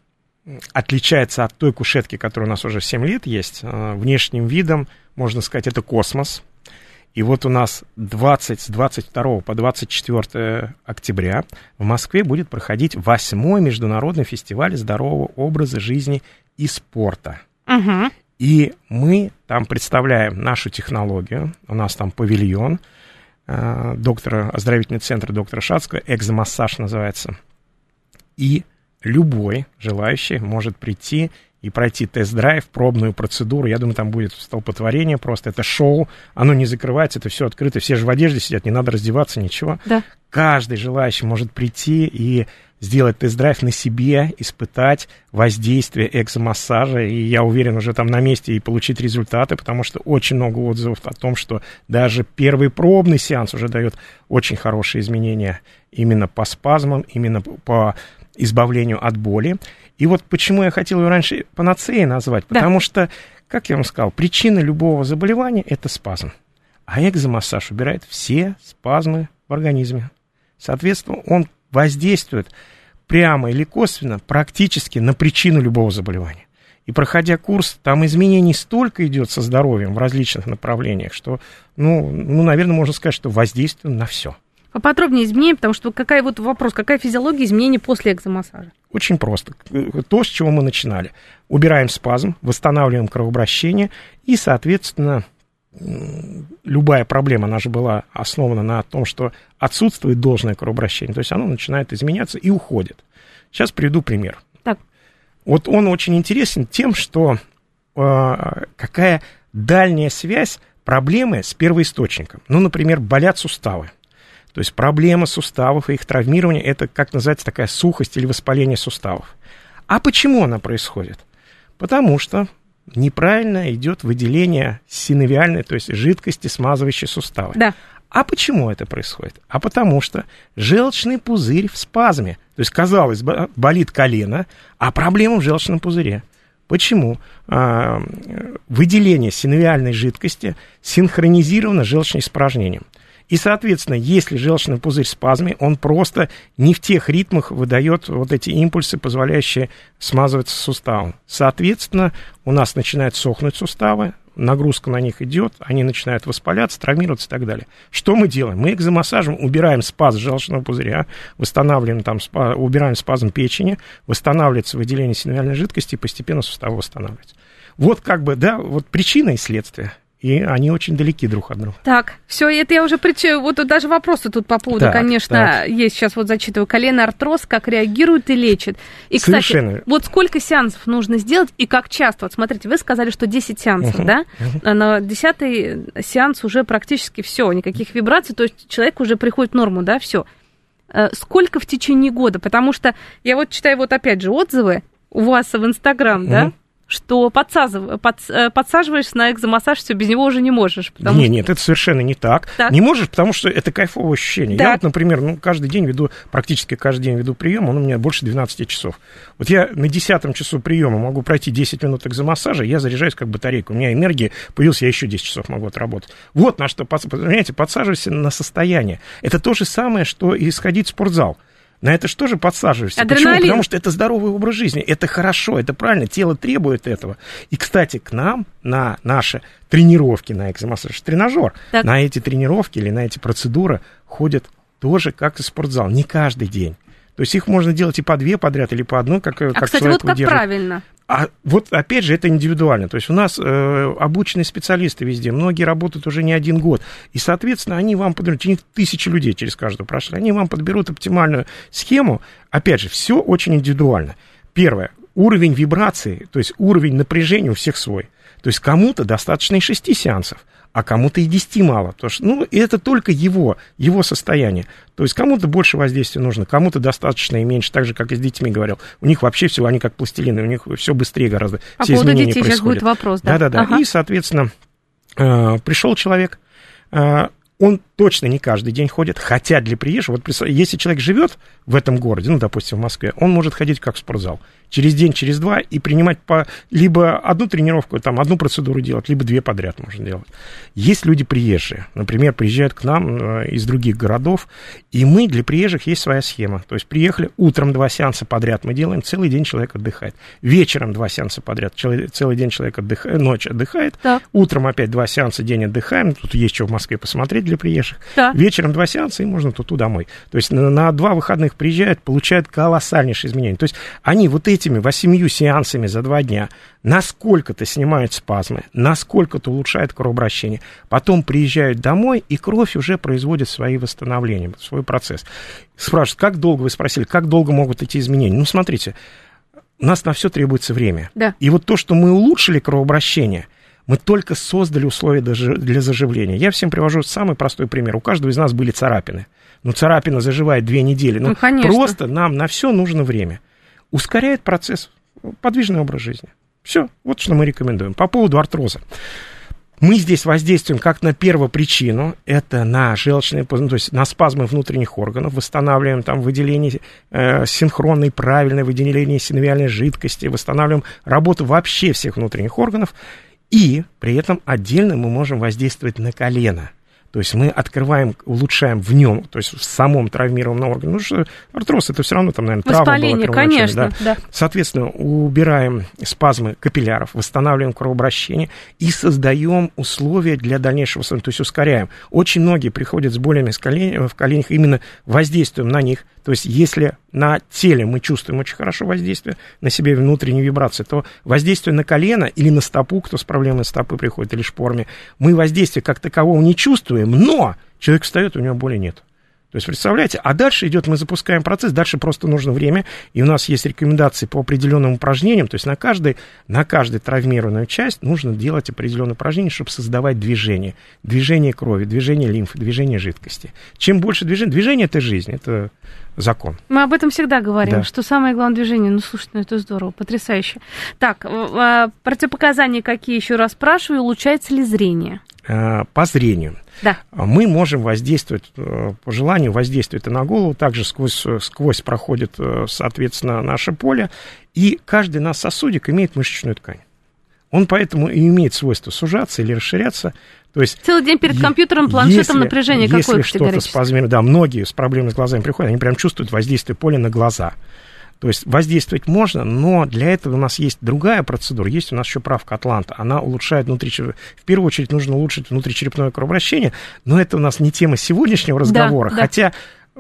S4: отличается от той кушетки, которая у нас уже 7 лет есть. Э, Внешним видом, можно сказать, это космос. И вот у нас 20, с 22 по 24 октября в Москве будет проходить восьмой международный фестиваль здорового образа жизни и спорта.
S3: Мгм.
S4: И мы там представляем нашу технологию. У нас там павильон э, доктора, оздоровительный центр доктора Шацкого, экзомассаж называется. И любой желающий может прийти и пройти тест-драйв, пробную процедуру. Я думаю, там будет столпотворение просто. Это шоу, оно не закрывается, это все открыто. Все же в одежде сидят, не надо раздеваться, ничего.
S3: Да.
S4: Каждый желающий может прийти и сделать тест-драйв на себе, испытать воздействие экзомассажа, и я уверен уже там на месте и получить результаты, потому что очень много отзывов о том, что даже первый пробный сеанс уже дает очень хорошие изменения именно по спазмам, именно по избавлению от боли. И вот почему я хотел ее раньше панацеей назвать,
S3: Да.
S4: потому что, как я вам сказал, причина любого заболевания – это спазм. А экзомассаж убирает все спазмы в организме. Соответственно, он воздействует прямо или косвенно практически на причину любого заболевания. И проходя курс, там изменений столько идет со здоровьем в различных направлениях, что, ну, ну наверное, можно сказать, что воздействие на все.
S3: Поподробнее изменения, потому что какая вот вопрос, какая физиология изменений после экзомассажа?
S4: Очень просто. То, с чего мы начинали. Убираем спазм, восстанавливаем кровообращение, и, соответственно, любая проблема, она же была основана на том, что отсутствует должное кровообращение, то есть оно начинает изменяться и уходит. Сейчас приведу пример.
S3: Так.
S4: Вот он очень интересен тем, что э, какая дальняя связь проблемы с первоисточником. Ну, например, болят суставы. То есть проблема суставов и их травмирование – это, как называется, такая сухость или воспаление суставов. А почему она происходит? Потому что неправильно идет выделение синовиальной, то есть жидкости, смазывающей суставы.
S3: Да.
S4: А почему это происходит? А потому что желчный пузырь в спазме. То есть, казалось бы, болит колено, а проблема в желчном пузыре. Почему? А, выделение синовиальной жидкости синхронизировано с желчным испражнением. И, соответственно, если желчный пузырь в спазме, он просто не в тех ритмах выдает вот эти импульсы, позволяющие смазываться суставом. Соответственно, у нас начинают сохнуть суставы, нагрузка на них идет, они начинают воспаляться, травмироваться и так далее. Что мы делаем? Мы экзомассажем убираем спазм желчного пузыря, восстанавливаем там, спа- убираем спазм печени, восстанавливается выделение синовиальной жидкости, и постепенно суставы восстанавливаются. Вот как бы, да, вот причина и следствие. И они очень далеки друг от друга.
S3: Так, все, это я уже причину. Вот даже вопросы тут по поводу,
S4: Так,
S3: конечно,
S4: так.
S3: есть. Сейчас вот зачитываю. Колено артроз, как реагирует и лечит. И, кстати,
S4: Совершенно.
S3: вот сколько сеансов нужно сделать и как часто? Вот смотрите, вы сказали, что 10 сеансов,
S4: Мгм,
S3: да? А на 10 сеанс уже практически все, никаких вибраций, то есть человек уже приходит в норму, да, все. Сколько в течение года? Потому что я вот читаю вот опять же отзывы у вас в Инстаграм, да? Что подсазыв... под... Э, подсаживаешься на экзомассаж, все, без него уже не можешь.
S4: Потому... Нет, нет, это совершенно не так. так. Не можешь, потому что это кайфовое ощущение. Так. Я вот, например, ну, каждый день веду, практически каждый день веду прием, он у меня больше 12 часов. Вот я на 10 часу приема могу пройти 10 минут экзомассажа, я заряжаюсь как батарейка. У меня энергия появилась, я еще 10 часов могу отработать. Вот на что, понимаете, подсаживайся на состояние. Это то же самое, что и сходить в спортзал. На это что же подсаживаешься? Адреналин. Почему? Потому что это здоровый образ жизни, это хорошо, это правильно, тело требует этого. И, кстати, к нам на наши тренировки на экзомассаж тренажер, так. на эти тренировки или на эти процедуры ходят тоже как и спортзал, не каждый день. То есть их можно делать и по две подряд, или по одной, как, а, как
S3: кстати, вот как удержит. правильно.
S4: А вот опять же, это индивидуально. То есть у нас э, обученные специалисты везде, многие работают уже не один год. И, соответственно, они вам подберут, у них тысячи людей через каждую прошли, они вам подберут оптимальную схему. Опять же, все очень индивидуально. Первое, уровень вибрации, то есть уровень напряжения у всех свой. То есть кому-то достаточно и шести сеансов, а кому-то и 10 мало. Потому что, ну, это только его, его состояние. То есть кому-то больше воздействия нужно, кому-то достаточно и меньше, так же, как и с детьми говорил. У них вообще все, они как пластилины, у них все быстрее гораздо.
S3: А все по поводу детей происходят. сейчас будет вопрос, да?
S4: Да-да-да. Ага. И, соответственно, э, пришел человек, э, он точно не каждый день ходит, хотя для приезжих, вот если человек живет в этом городе, ну, допустим, в Москве, он может ходить как в спортзал через день, через два и принимать по, либо одну тренировку, там, одну процедуру делать, либо две подряд можно делать. Есть люди приезжие, например, приезжают к нам э, из других городов, и мы, для приезжих есть своя схема. То есть приехали, утром два сеанса подряд мы делаем, целый день человек отдыхает. Вечером два сеанса подряд, целый день человек отдыхает, ночь отдыхает. Так. Утром опять два сеанса, день отдыхаем. Тут есть что в Москве посмотреть для приезжих. Так. Вечером два сеанса, и можно туту домой. То есть на, на два выходных приезжают, получают колоссальнейшие изменения. То есть они вот эти этими восемью сеансами за два дня насколько-то снимают спазмы, насколько-то улучшают кровообращение. Потом приезжают домой, и кровь уже производит свои восстановления, свой процесс. Спрашивают, как долго, вы спросили, как долго могут идти изменения? Ну, смотрите, у нас на все требуется время. Да. И вот то, что мы улучшили кровообращение, мы только создали условия для заживления. Я всем привожу самый простой пример. У каждого из нас были царапины. Ну, царапина заживает две недели. Ну, ну просто нам на все нужно время ускоряет процесс, подвижный образ жизни. Все, вот что мы рекомендуем. По поводу артроза. Мы здесь воздействуем как на первую причину, это на желчные, ну, то есть на спазмы внутренних органов, восстанавливаем там выделение э, синхронной, правильное выделение синовиальной жидкости, восстанавливаем работу вообще всех внутренних органов, и при этом отдельно мы можем воздействовать на колено – то есть мы открываем, улучшаем в нем, то есть в самом травмированном органе. Ну что артроз это все равно там, наверное, травма была
S3: конечно, да. да.
S4: Соответственно, убираем спазмы капилляров, восстанавливаем кровообращение и создаем условия для дальнейшего, то есть ускоряем. Очень многие приходят с болями в коленях, именно воздействуем на них. То есть если на теле мы чувствуем очень хорошо воздействие, на себе внутренние вибрации, то воздействие на колено или на стопу, кто с проблемой стопы приходит, или шпорами, мы воздействия как такового не чувствуем, но человек встает, у него боли нет. То есть, представляете, а дальше идет, мы запускаем процесс, дальше просто нужно время, и у нас есть рекомендации по определенным упражнениям, то есть на каждой, на каждой травмированную часть нужно делать определенные упражнения, чтобы создавать движение, движение крови, движение лимфы, движение жидкости. Чем больше движения, движение это жизнь, это закон.
S3: Мы об этом всегда говорим, да. что самое главное движение. Ну, слушай, ну это здорово, потрясающе. Так, а, противопоказания какие еще раз спрашиваю, улучшается ли зрение?
S4: А, по зрению.
S3: Да.
S4: Мы можем воздействовать, э, по желанию воздействовать и на голову, также сквозь, сквозь проходит, э, соответственно, наше поле, и каждый наш сосудик имеет мышечную ткань. Он поэтому и имеет свойство сужаться или расширяться. То есть,
S3: Целый день перед компьютером, планшетом если, напряжение какое-то
S4: Если что-то спазмирует, да, многие с проблемами с глазами приходят, они прям чувствуют воздействие поля на глаза. То есть воздействовать можно, но для этого у нас есть другая процедура. Есть у нас еще правка Атланта. Она улучшает внутри... В первую очередь нужно улучшить внутричерепное кровообращение, но это у нас не тема сегодняшнего разговора. Да, да. Хотя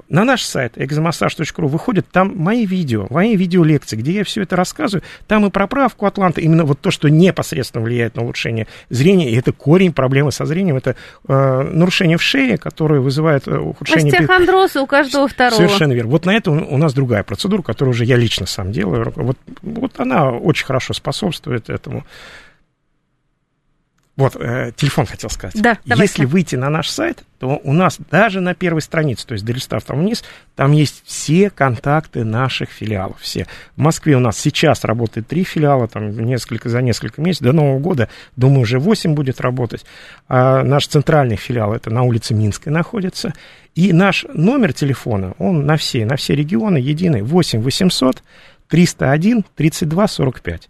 S4: на наш сайт exomassage.ru выходят там мои видео, мои видеолекции, где я все это рассказываю. Там и про правку Атланта, именно вот то, что непосредственно влияет на улучшение зрения, и это корень проблемы со зрением, это э, нарушение в шее, которое вызывает э, ухудшение...
S3: Остеохондроз у каждого второго.
S4: Совершенно верно. Вот на это у нас другая процедура, которую уже я лично сам делаю. Вот, вот она очень хорошо способствует этому. Вот, э, телефон хотел сказать.
S3: Да, давайте.
S4: Если выйти на наш сайт, то у нас даже на первой странице, то есть долистав там вниз, там есть все контакты наших филиалов, все. В Москве у нас сейчас работает три филиала, там несколько за несколько месяцев, до Нового года, думаю, уже восемь будет работать. А наш центральный филиал, это на улице Минской находится. И наш номер телефона, он на все, на все регионы единый, 8 800 301 32 45.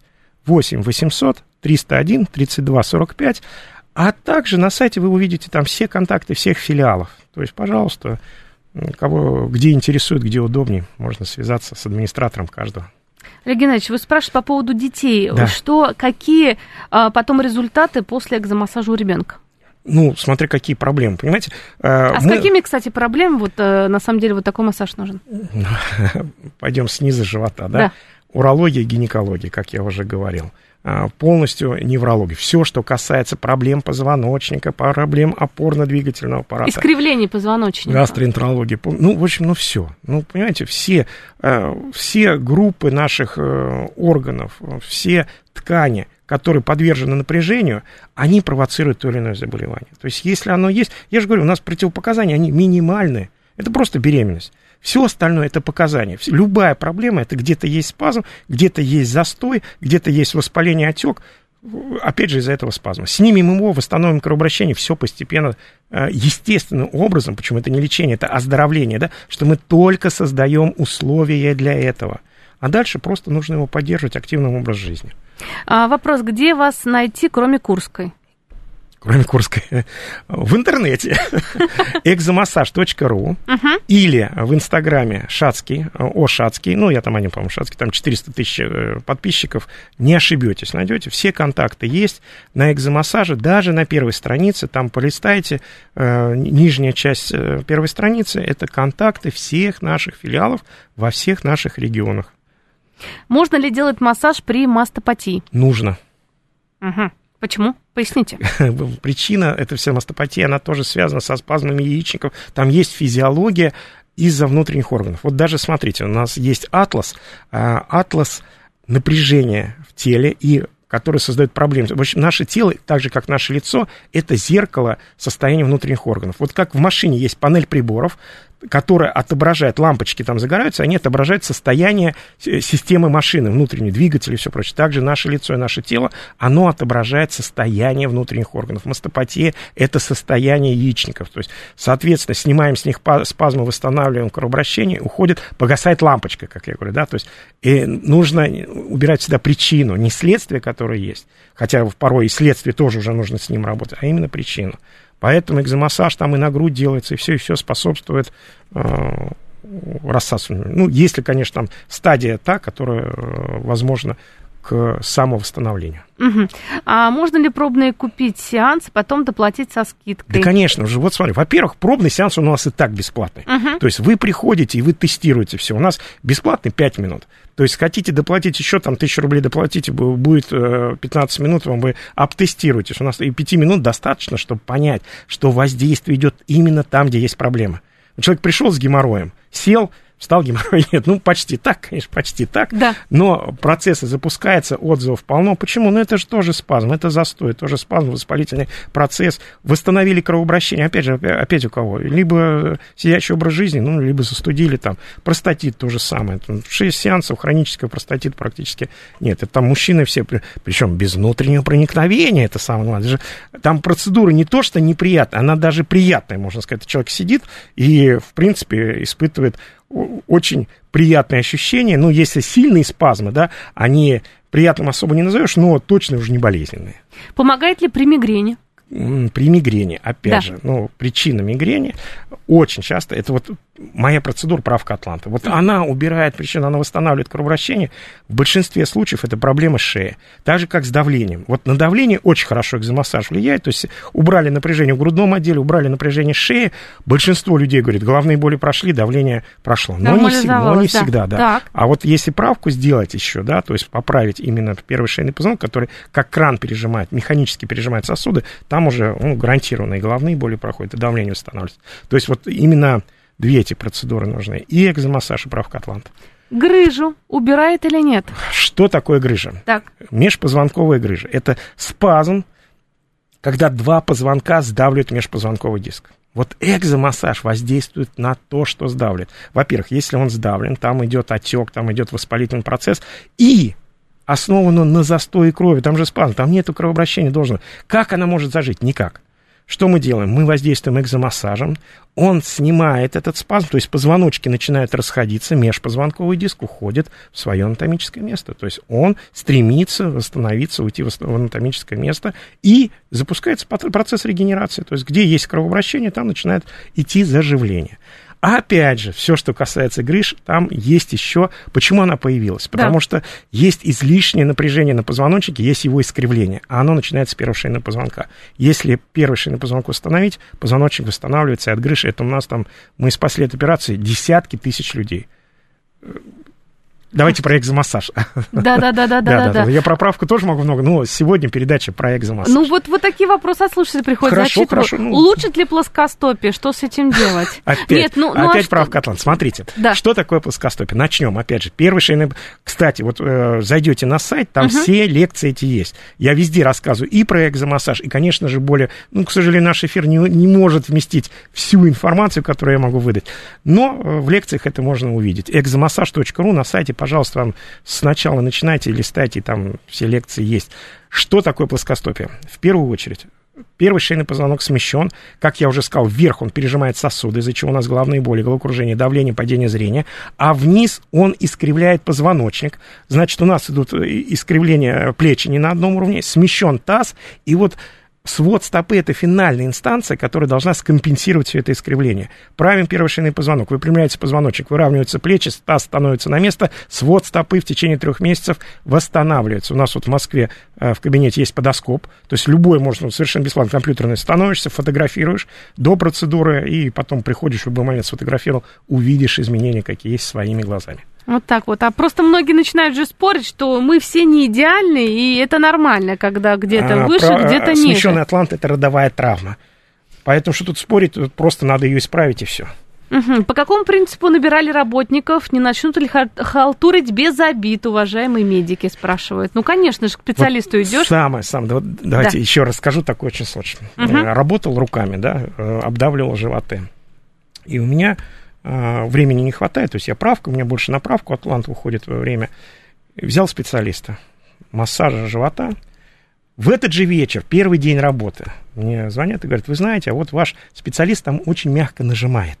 S4: 8 800 301 32 45. А также на сайте вы увидите там все контакты всех филиалов. То есть, пожалуйста, кого где интересует, где удобнее, можно связаться с администратором каждого.
S3: Олег Геннадьевич, вы спрашиваете по поводу детей.
S4: Да.
S3: Что, какие а, потом результаты после экзомассажа у ребенка?
S4: Ну, смотря какие проблемы, понимаете?
S3: А с
S4: мы-
S3: какими, кстати, проблемами вот э, на самом деле вот такой массаж нужен? [LAUGHS]
S4: Пойдем снизу живота, да?
S3: Да.
S4: Урология, гинекология, как я уже говорил. А, Полностью неврология. Все, что касается проблем позвоночника, проблем опорно-двигательного аппарата.
S3: Искривление позвоночника.
S4: Гастроэнтерология. Ну, в общем, ну все. Ну, понимаете, все, э, все группы наших э, органов, все ткани, которые подвержены напряжению, они провоцируют то или иное заболевание. То есть, если оно есть, я же говорю, у нас противопоказания, они минимальные. Это просто беременность. Все остальное это показания. Любая проблема это где-то есть спазм, где-то есть застой, где-то есть воспаление, отек. Опять же, из-за этого спазма. Снимем его, восстановим кровообращение, все постепенно, э, естественным образом, почему это не лечение, это оздоровление, да, что мы только создаем условия для этого. А дальше просто нужно его поддерживать активным образом жизни.
S3: А, вопрос, где вас найти, кроме Курской?
S4: Кроме Курской. [LAUGHS] В интернете [LAUGHS] экзомассаж.ру или в инстаграме Шацкий, о Шацкий, ну, я там, они, по-моему, Шацкий, там 400 тысяч э, подписчиков, не ошибетесь, найдете, все контакты есть на экзомассаже, даже на первой странице, там полистайте, э, нижняя часть э, первой страницы, это контакты всех наших филиалов во всех наших регионах.
S3: Можно ли делать массаж при мастопатии?
S4: Нужно.
S3: Мгм. Почему? Поясните. [LAUGHS]
S4: причина, это вся мастопатия, она тоже связана со спазмами яичников. Там есть физиология из-за внутренних органов. Вот даже смотрите, у нас есть атлас, а, атлас напряжения в теле и который создает проблемы. В общем, наше тело, так же как наше лицо, это зеркало состояния внутренних органов. Вот как в машине есть панель приборов, которая отображает, лампочки там загораются, они отображают состояние с- системы машины, внутренней, двигателя и все прочее. Также наше лицо и наше тело, оно отображает состояние внутренних органов. Мастопатия – это состояние яичников. То есть, соответственно, снимаем с них па- спазмы, восстанавливаем кровообращение, уходит, погасает лампочка, как я говорю, да, то есть и нужно убирать всегда причину, не следствие, которое есть, хотя порой и следствие тоже уже нужно с ним работать, а именно причину. Поэтому экзомассаж там и на грудь делается, и все, и все способствует э, рассасыванию. Ну, если, конечно, там стадия та, которая, э, возможно, к самовосстановлению.
S3: Мгм. А можно ли пробные купить сеанс, потом доплатить со скидкой?
S4: Да, конечно же. Вот смотри, во-первых, пробный сеанс у нас и так бесплатный. То есть вы приходите и вы тестируете все. У нас бесплатный 5 минут. То есть хотите доплатить еще там тысячу рублей доплатите, бу- будет э, 15 минут, вам вы обтестируете. У нас и 5 минут достаточно, чтобы понять, что воздействие идет именно там, где есть проблема. Человек пришел с геморроем, сел, встал геморрой, нет, ну почти так, конечно, почти так.
S3: Да.
S4: Но процессы запускаются, отзывов полно. Почему? Ну, это же тоже спазм, это застой, тоже спазм, воспалительный процесс. Восстановили кровообращение, опять же, опя- опять у кого? Либо сидячий образ жизни, ну, либо застудили там. Простатит то же самое. Шесть сеансов, хронического простатит практически нет. Это там мужчины все, при- причем без внутреннего проникновения, это самое главное. Там процедура не то, что неприятная, она даже приятная, можно сказать. Человек сидит и, в принципе, испытывает очень приятные ощущения, ну, если сильные спазмы, да, они приятным особо не назовешь, но точно уже не болезненные.
S3: Помогает ли при мигрени?
S4: При мигрени, опять
S3: Да.
S4: же, ну, причина мигрени очень часто, это вот моя процедура правка Атланта. Вот она убирает причину, она восстанавливает кровообращение. В большинстве случаев это проблема шеи. Так же, как с давлением. Вот на давление очень хорошо экзомассаж влияет. То есть убрали напряжение в грудном отделе, убрали напряжение шеи. Большинство людей говорит, головные боли прошли, давление прошло. Но не всегда, но не
S3: да.
S4: всегда да.
S3: Так.
S4: А вот если правку сделать еще, да, то есть поправить именно первый шейный позвонок, который как кран пережимает, механически пережимает сосуды, там уже ну, гарантированно и головные боли проходят, и давление восстанавливается. То есть вот именно две эти процедуры нужны. И экзомассаж, и правка Атланта.
S3: Грыжу убирает или нет?
S4: Что такое грыжа?
S3: Так.
S4: Межпозвонковая грыжа. Это спазм когда два позвонка сдавливают межпозвонковый диск. Вот экзомассаж воздействует на то, что сдавливает. Во-первых, если он сдавлен, там идет отек, там идет воспалительный процесс, и основан он на застое крови, там же спазм, там нету кровообращения должного. Как она может зажить? Никак. Что мы делаем? Мы воздействуем экзомассажем, он снимает этот спазм, то есть позвоночки начинают расходиться, межпозвонковый диск уходит в свое анатомическое место. То есть он стремится восстановиться, уйти в анатомическое место и запускается процесс регенерации. То есть где есть кровообращение, там начинает идти заживление. Опять же, все, что касается грыж, там есть еще... Почему она появилась? Потому да. что есть излишнее напряжение на позвоночнике, есть его искривление, а оно начинается с первого шейного позвонка. Если первый шейный позвонок восстановить, позвоночник восстанавливается, и от грыжи, это у нас там... Мы спасли от операции десятки тысяч людей Давайте про экзомассаж.
S3: Да, да, да, да, да, да.
S4: Я про правку тоже могу много, но сегодня передача про экзомассаж.
S3: Ну вот вот такие вопросы от слушателей приходят.
S4: Хорошо, хорошо.
S3: Ну... Улучшит ли плоскостопие? Что с этим делать? [LAUGHS]
S4: Опять, Нет, ну, ну, а опять правка Атлант. Смотрите, что такое плоскостопие? Начнем. Опять же, первый шейный... Кстати, вот э, зайдете на сайт, там все лекции эти есть. Я везде рассказываю и про экзомассаж, и, конечно же, более... Ну, к сожалению, наш эфир не, не может вместить всю информацию, которую я могу выдать. Но э, в лекциях это можно увидеть. экзомассаж.ру на сайте, пожалуйста, вам сначала начинайте листайте, там все лекции есть. Что такое плоскостопие? В первую очередь, Первый шейный позвонок смещен. Как я уже сказал, вверх он пережимает сосуды, из-за чего у нас головные боли, головокружение, давление, падение зрения. А вниз он искривляет позвоночник. Значит, у нас идут э, искривления плечи не на одном уровне, смещен таз. И вот свод стопы – это финальная инстанция, которая должна скомпенсировать все это искривление. Правим первый шейный позвонок, выпрямляется позвоночник, выравниваются плечи, таз становится на место, свод стопы в течение трех месяцев восстанавливается. У нас вот в Москве э, в кабинете есть подоскоп, то есть любой можно совершенно бесплатно компьютерный становишься, фотографируешь до процедуры и потом приходишь в любой момент сфотографировал, увидишь изменения, какие есть своими глазами.
S3: Вот так вот. А просто многие начинают же спорить, что мы все не идеальны, и это нормально, когда где-то а, выше, про... где-то ниже.
S4: Смещенный атлант – это родовая травма. Поэтому что тут спорить, тут просто надо ее исправить, и все.
S3: Угу. По какому принципу набирали работников? Не начнут ли халтурить без обид, уважаемые медики, спрашивают. Ну, конечно же, к специалисту вот идешь.
S4: Самое, самое. Давайте да. еще раз скажу такое очень сложно. Угу. Работал руками, да, э, обдавливал животы. И у меня а, времени не хватает, то есть я правка, у меня больше на правку атлант уходит во время. Взял специалиста, массажа живота. В этот же вечер, первый день работы, мне звонят и говорят, вы знаете, а вот ваш специалист там очень мягко нажимает.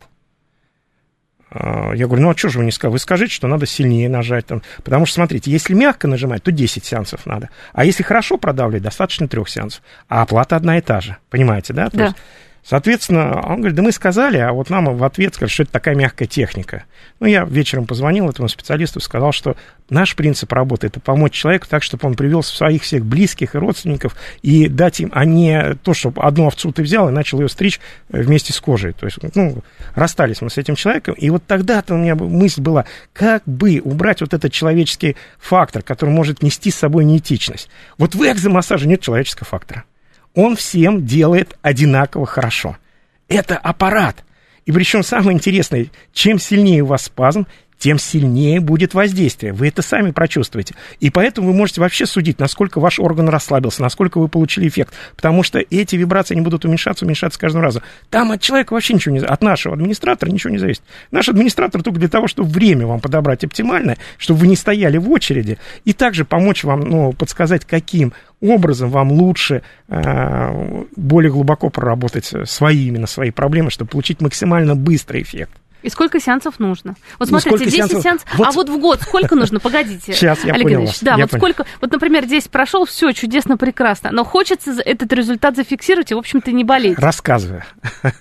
S4: А, я говорю, ну а что же вы не сказали? Вы скажите, что надо сильнее нажать. Там. Потому что, смотрите, если мягко нажимать, то 10 сеансов надо. А если хорошо продавливать, достаточно трех сеансов. А оплата одна и та же. Понимаете, да? То
S3: да.
S4: Есть, Соответственно, он говорит, да мы сказали, а вот нам в ответ сказали, что это такая мягкая техника. Ну, я вечером позвонил этому специалисту, сказал, что наш принцип работы – это помочь человеку так, чтобы он привел своих всех близких и родственников и дать им, а не то, чтобы одну овцу ты взял и начал ее стричь э, вместе с кожей. То есть, ну, расстались мы с этим человеком, и вот тогда-то у меня мысль была, как бы убрать вот этот человеческий фактор, который может нести с собой неэтичность. Вот в экзомассаже нет человеческого фактора он всем делает одинаково хорошо. Это аппарат. И причем самое интересное, чем сильнее у вас спазм, тем сильнее будет воздействие. Вы это сами прочувствуете. И поэтому вы можете вообще судить, насколько ваш орган расслабился, насколько вы получили эффект. Потому что эти вибрации не будут уменьшаться, уменьшаться с каждым разом. Там от человека вообще ничего не от нашего администратора ничего не зависит. Наш администратор только для того, чтобы время вам подобрать оптимальное, чтобы вы не стояли в очереди, и также помочь вам, ну, подсказать, каким образом вам лучше э, более глубоко проработать свои именно свои проблемы, чтобы получить максимально быстрый эффект.
S3: И сколько сеансов нужно? Вот ну, смотрите, 10 сеансов... сеансов, вот... а вот в год сколько нужно? Погодите.
S4: Сейчас, я Олег понял
S3: вас. Да,
S4: я
S3: вот понял. сколько, вот, например, 10 прошел, все чудесно, прекрасно, но хочется этот результат зафиксировать и, в общем-то, не болеть.
S4: Рассказываю.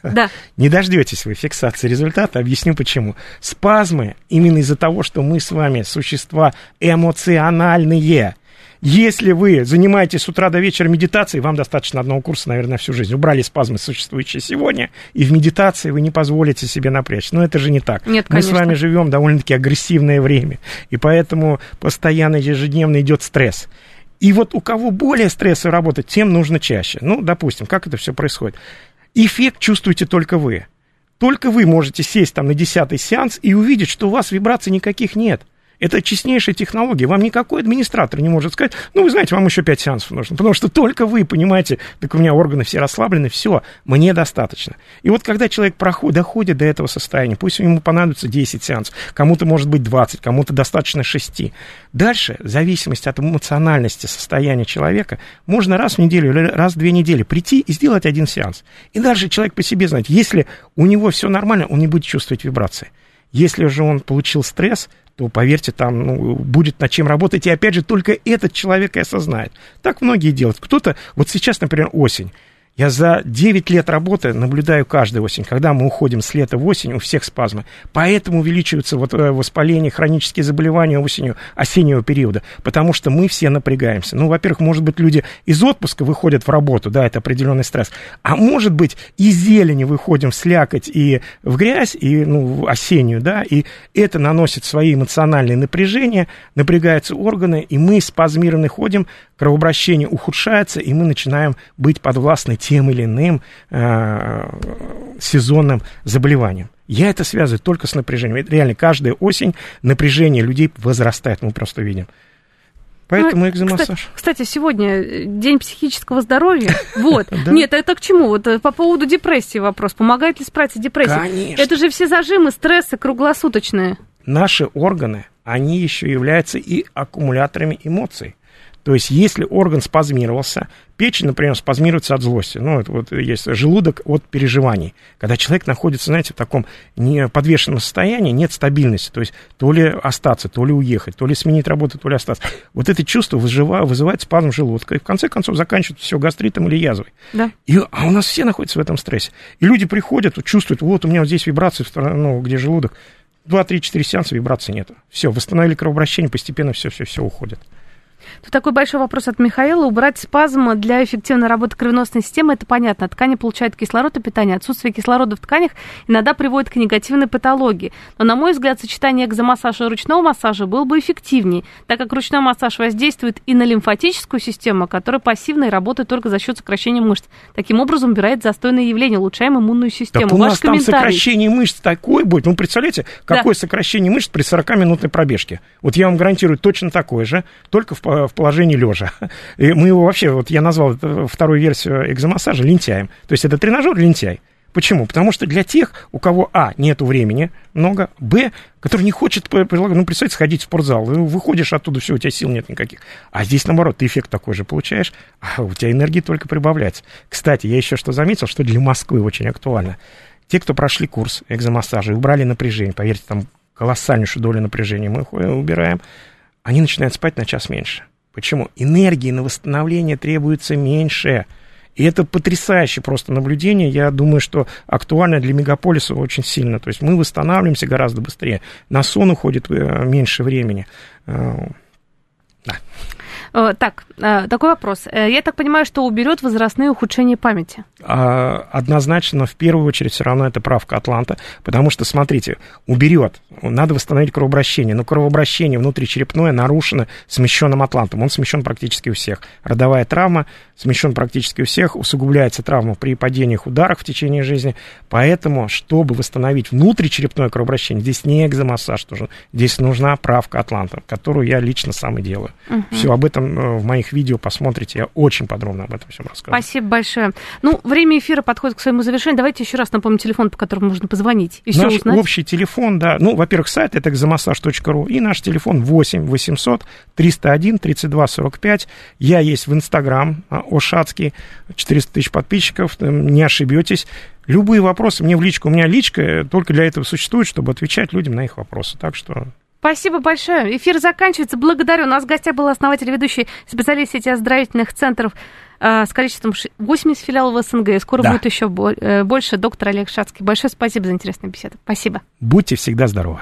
S3: Да. [LAUGHS]
S4: Не дождетесь вы фиксации результата, объясню почему. Спазмы именно из-за того, что мы с вами существа эмоциональные, если вы занимаетесь с утра до вечера медитацией, вам достаточно одного курса, наверное, на всю жизнь. Убрали спазмы, существующие сегодня, и в медитации вы не позволите себе напрячь. Но это же не так.
S3: Нет,
S4: Мы с вами живем довольно-таки агрессивное время, и поэтому постоянно ежедневно идет стресс. И вот у кого более стрессовая работа, тем нужно чаще. Ну, допустим, как это все происходит? Эффект чувствуете только вы. Только вы можете сесть там на десятый сеанс и увидеть, что у вас вибраций никаких нет – Это честнейшая технология. Вам никакой администратор не может сказать, ну, вы знаете, вам еще 5 сеансов нужно. Потому что только вы понимаете, так у меня органы все расслаблены, все, мне достаточно. И вот когда человек проходит, доходит до этого состояния, пусть ему понадобится 10 сеансов, кому-то может быть 20, кому-то достаточно 6. Дальше, в зависимости от эмоциональности состояния человека, можно раз в неделю или раз в две недели прийти и сделать один сеанс. И дальше человек по себе знает, если у него все нормально, он не будет чувствовать вибрации. Если же он получил стресс, то, поверьте, там ну, будет над чем работать. И опять же, только этот человек и осознает. Так многие делают. Кто-то, вот сейчас, например, осень. Я за 9 лет работы наблюдаю каждую осень, когда мы уходим с лета в осень, у всех спазмы. Поэтому увеличиваются вот э, воспаления, хронические заболевания осенью, осеннего периода, потому что мы все напрягаемся. Ну, во-первых, может быть, люди из отпуска выходят в работу, да, это определенный стресс. А может быть, из зелени выходим в слякоть и в грязь, и, ну, осеннюю, да, и это наносит свои эмоциональные напряжения, напрягаются органы, и мы спазмированно ходим, кровообращение ухудшается, и мы начинаем быть подвластны тем или иным э, сезонным заболеваниям. Я это связываю только с напряжением. Это реально каждая осень напряжение людей возрастает, мы просто видим. Поэтому ну, экзомассаж.
S3: Кстати, кстати, сегодня день психического здоровья. [LAUGHS] Вот. Нет, это к чему? Вот э, по поводу депрессии вопрос. Помогает ли справиться с депрессией?
S4: Конечно.
S3: Это же все зажимы, стрессы круглосуточные.
S4: Наши органы, они еще являются и аккумуляторами эмоций. То есть, если орган спазмировался, печень, например, спазмируется от злости, ну, это вот есть желудок от переживаний. Когда человек находится, знаете, в таком неподвешенном состоянии, нет стабильности, то есть то ли остаться, то ли уехать, то ли сменить работу, то ли остаться. Вот это чувство вызывает, вызывает спазм желудка, и в конце концов заканчивается все гастритом или язвой.
S3: Да.
S4: И, а у нас все находятся в этом стрессе. И люди приходят, чувствуют, вот у меня вот здесь вибрации, ну, где желудок, 2-3-4 сеанса вибрации нет. Все, восстановили кровообращение, постепенно все-все-все уходит.
S3: Тут такой большой вопрос от Михаила. Убрать спазм для эффективной работы кровеносной системы, это понятно. Ткани получают кислород и питание. Отсутствие кислорода в тканях иногда приводит к негативной патологии. Но, на мой взгляд, сочетание экзомассажа и ручного массажа было бы эффективнее, так как ручной массаж воздействует и на лимфатическую систему, которая пассивно и работает только за счет сокращения мышц. Таким образом, убирает застойные явления, улучшаем иммунную систему.
S4: Так у Ваш нас там сокращение мышц такое будет. Ну, представляете, какое да. сокращение мышц при 40-минутной пробежке? Вот я вам гарантирую точно такое же, только в в положении лежа. И мы его вообще, вот я назвал вторую версию экзомассажа лентяем. То есть это тренажер лентяй. Почему? Потому что для тех, у кого, а, нету времени много, б, который не хочет, ну, представьте, сходить в спортзал, выходишь оттуда, все, у тебя сил нет никаких. А здесь, наоборот, ты эффект такой же получаешь, а у тебя энергии только прибавляется. Кстати, я еще что заметил, что для Москвы очень актуально. Те, кто прошли курс экзомассажа и убрали напряжение, поверьте, там колоссальнейшую долю напряжения мы убираем, они начинают спать на час меньше. Почему? Энергии на восстановление требуется меньше. И это потрясающее просто наблюдение. Я думаю, что актуально для мегаполиса очень сильно. То есть мы восстанавливаемся гораздо быстрее. На сон уходит э, меньше времени. Э,
S3: да. Э, так, э, такой вопрос. Э, я так понимаю, что уберет возрастные ухудшения памяти?
S4: А, однозначно, в первую очередь, все равно это правка Атланта, потому что, смотрите, уберет. Надо восстановить кровообращение, но кровообращение внутричерепное нарушено смещенным Атлантом. Он смещен практически у всех. Родовая травма смещен практически у всех, усугубляется травма при падениях, ударах в течение жизни. Поэтому, чтобы восстановить внутричерепное кровообращение, здесь не экзомассаж нужен, здесь нужна правка Атланта, которую я лично сам и делаю. Угу. Все об этом Э, в моих видео посмотрите, я очень подробно об этом всем рассказываю.
S3: Спасибо большое. Ну, время эфира подходит к своему завершению. Давайте еще раз напомним телефон, по которому можно позвонить и
S4: Наш
S3: все узнать.
S4: общий телефон, да. Ну, во-первых, сайт это экзомассаж.ру и наш телефон 8 800 301 32 45. Я есть в Инстаграм, а, Ошацкий, 400 тысяч подписчиков, не ошибетесь. Любые вопросы мне в личку. У меня личка только для этого существует, чтобы отвечать людям на их вопросы. Так что
S3: Спасибо большое. Эфир заканчивается. Благодарю. У нас в гостях был основатель и ведущий специалист сети оздоровительных центров э, с количеством 80 филиалов СНГ. Скоро да. будет еще э, больше. Доктор Олег Шацкий. Большое спасибо за интересную беседу. Спасибо.
S4: Будьте всегда здоровы.